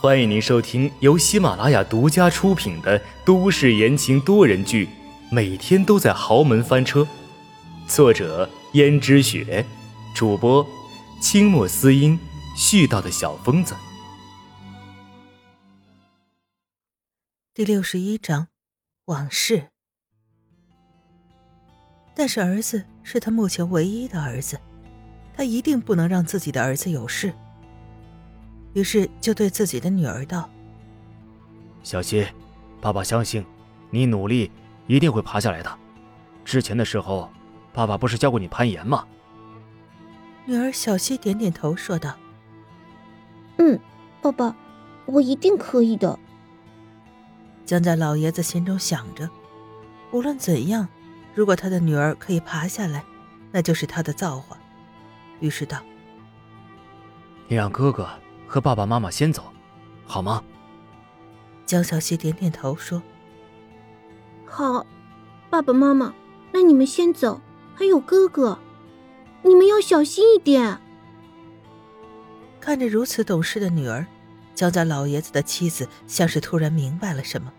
欢迎您收听由喜马拉雅独家出品的都市言情多人剧《每天都在豪门翻车》，作者：胭脂雪，主播：清墨思音，絮叨的小疯子。第六十一章，往事。但是儿子是他目前唯一的儿子，他一定不能让自己的儿子有事。于是就对自己的女儿道：“小希，爸爸相信，你努力一定会爬下来的。之前的时候，爸爸不是教过你攀岩吗？”女儿小希点点头，说道：“嗯，爸爸，我一定可以的。”江家老爷子心中想着，无论怎样，如果他的女儿可以爬下来，那就是他的造化。于是道：“你让哥哥。”和爸爸妈妈先走，好吗？江小希点点头说：“好，爸爸妈妈，那你们先走。还有哥哥，你们要小心一点。”看着如此懂事的女儿，江家老爷子的妻子像是突然明白了什么。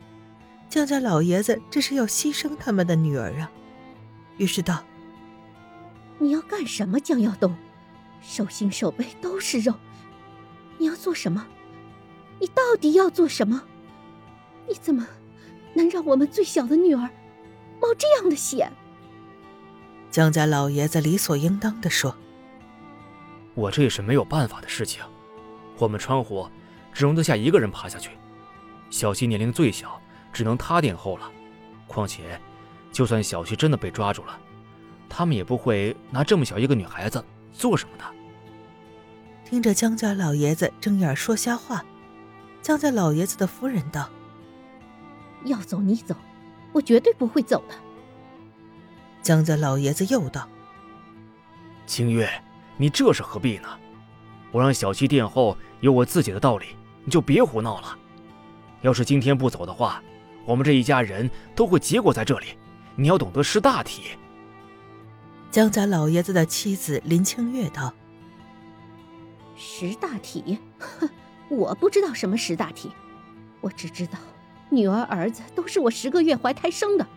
江家老爷子这是要牺牲他们的女儿啊！于是道：“你要干什么，江耀东？手心手背都是肉。”你要做什么？你到底要做什么？你怎么能让我们最小的女儿冒这样的险？江家老爷子理所应当的说：“我这也是没有办法的事情。我们窗户只容得下一个人爬下去，小溪年龄最小，只能他殿后了。况且，就算小溪真的被抓住了，他们也不会拿这么小一个女孩子做什么的。”听着江家老爷子睁眼说瞎话，江家老爷子的夫人道：“要走你走，我绝对不会走的。”江家老爷子又道：“清月，你这是何必呢？我让小七殿后有我自己的道理，你就别胡闹了。要是今天不走的话，我们这一家人都会结果在这里。你要懂得识大体。”江家老爷子的妻子林清月道。识大体，哼！我不知道什么识大体，我只知道，女儿儿子都是我十个月怀胎生的，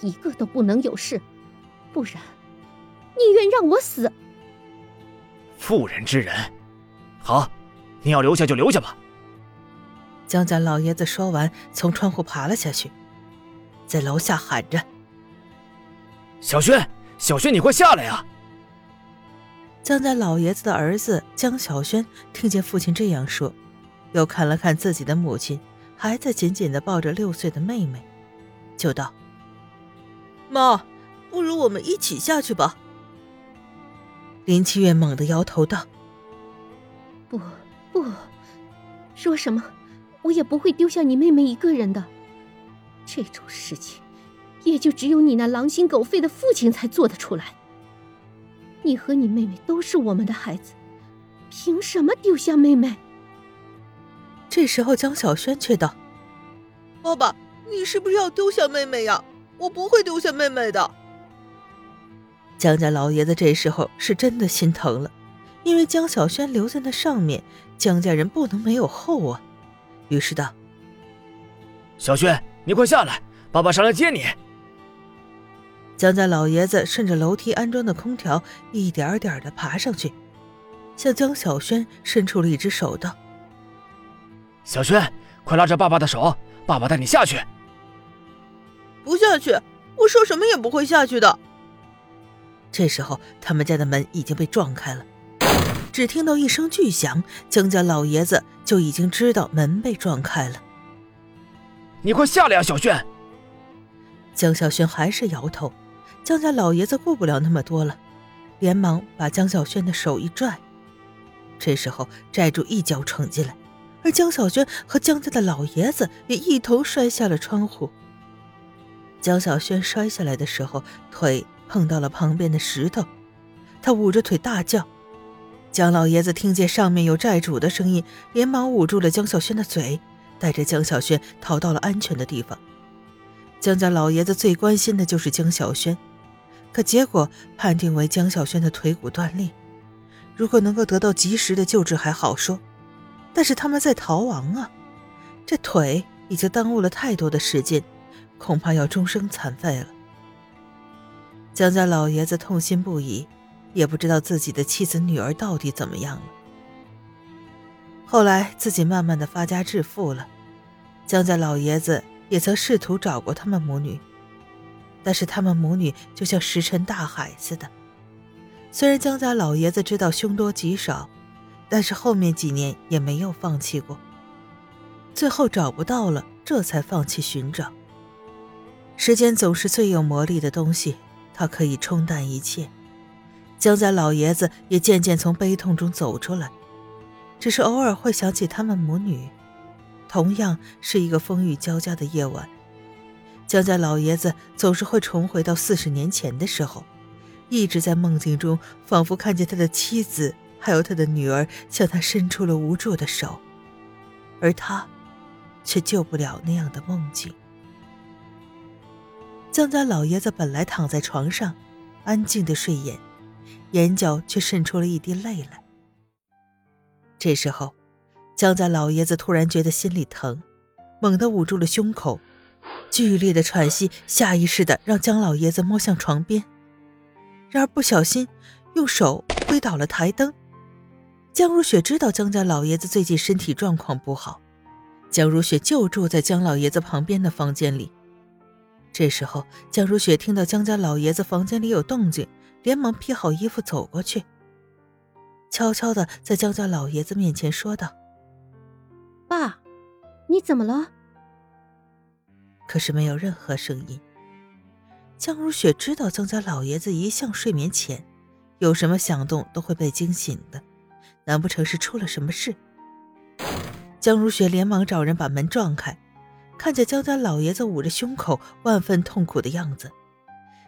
一个都不能有事，不然，宁愿让我死。妇人之仁，好，你要留下就留下吧。江家老爷子说完，从窗户爬了下去，在楼下喊着：“小轩，小轩，你快下来呀！”江家老爷子的儿子江小轩听见父亲这样说，又看了看自己的母亲，还在紧紧的抱着六岁的妹妹，就道：“妈，不如我们一起下去吧。”林七月猛地摇头道：“不，不，说什么，我也不会丢下你妹妹一个人的。这种事情，也就只有你那狼心狗肺的父亲才做得出来。”你和你妹妹都是我们的孩子，凭什么丢下妹妹？这时候，江小轩却道：“爸爸，你是不是要丢下妹妹呀？我不会丢下妹妹的。”江家老爷子这时候是真的心疼了，因为江小轩留在那上面，江家人不能没有后啊。于是道：“小轩，你快下来，爸爸上来接你。”江家老爷子顺着楼梯安装的空调，一点点的爬上去，向江小轩伸出了一只手，道：“小轩，快拉着爸爸的手，爸爸带你下去。”“不下去，我说什么也不会下去的。”这时候，他们家的门已经被撞开了，只听到一声巨响，江家老爷子就已经知道门被撞开了。“你快下来啊，小轩！”江小轩还是摇头。江家老爷子顾不了那么多了，连忙把江小轩的手一拽。这时候债主一脚闯进来，而江小轩和江家的老爷子也一头摔下了窗户。江小轩摔下来的时候，腿碰到了旁边的石头，他捂着腿大叫。江老爷子听见上面有债主的声音，连忙捂住了江小轩的嘴，带着江小轩逃到了安全的地方。江家老爷子最关心的就是江小轩。可结果判定为江小轩的腿骨断裂，如果能够得到及时的救治还好说，但是他们在逃亡啊！这腿已经耽误了太多的时间，恐怕要终生残废了。江家老爷子痛心不已，也不知道自己的妻子女儿到底怎么样了。后来自己慢慢的发家致富了，江家老爷子也曾试图找过他们母女，但是他们母女就像石沉大海似的。虽然江家老爷子知道凶多吉少。但是后面几年也没有放弃过。最后找不到了，这才放弃寻找。时间总是最有魔力的东西，它可以冲淡一切。江家老爷子也渐渐从悲痛中走出来，只是偶尔会想起他们母女。同样是一个风雨交加的夜晚，江家老爷子总是会重回到四十年前的时候，一直在梦境中，仿佛看见他的妻子。还有他的女儿向他伸出了无助的手，而他却救不了那样的梦境。江家老爷子本来躺在床上，安静的睡眼，眼角却渗出了一滴泪来。这时候，江家老爷子突然觉得心里疼，猛地捂住了胸口，剧烈的喘息下意识的让江老爷子摸向床边，然而不小心用手推倒了台灯。江如雪知道江家老爷子最近身体状况不好，江如雪就住在江老爷子旁边的房间里。这时候，江如雪听到江家老爷子房间里有动静，连忙披好衣服走过去，悄悄的在江家老爷子面前说道：“爸，你怎么了？”可是没有任何声音。江如雪知道江家老爷子一向睡眠浅，有什么响动都会被惊醒的。难不成是出了什么事？江如雪连忙找人把门撞开，看见江家老爷子捂着胸口，万分痛苦的样子。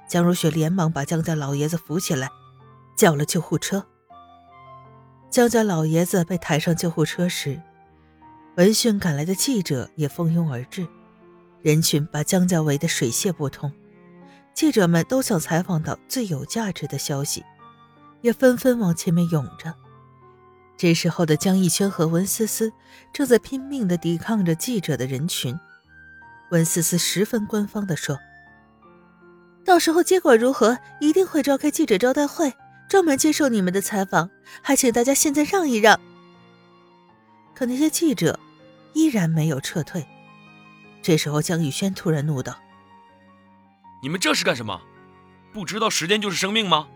江如雪连忙把江家老爷子扶起来，叫了救护车。江家老爷子被抬上救护车时，闻讯赶来的记者也蜂拥而至，人群把江家围得水泄不通。记者们都想采访到最有价值的消息，也纷纷往前面涌着。这时候的江逸轩和温思思正在拼命地抵抗着记者的人群。温思思十分官方地说：“到时候结果如何，一定会召开记者招待会，专门接受你们的采访，还请大家现在让一让。”可那些记者依然没有撤退。这时候，江宇轩突然怒道：“你们这是干什么？不知道时间就是生命吗？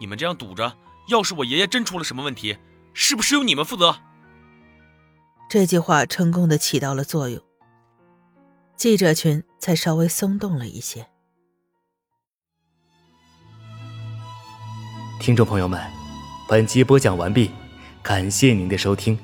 你们这样堵着，要是我爷爷真出了什么问题？”是不是由你们负责？这句话成功的起到了作用，记者群才稍微松动了一些。听众朋友们，本集播讲完毕，感谢您的收听。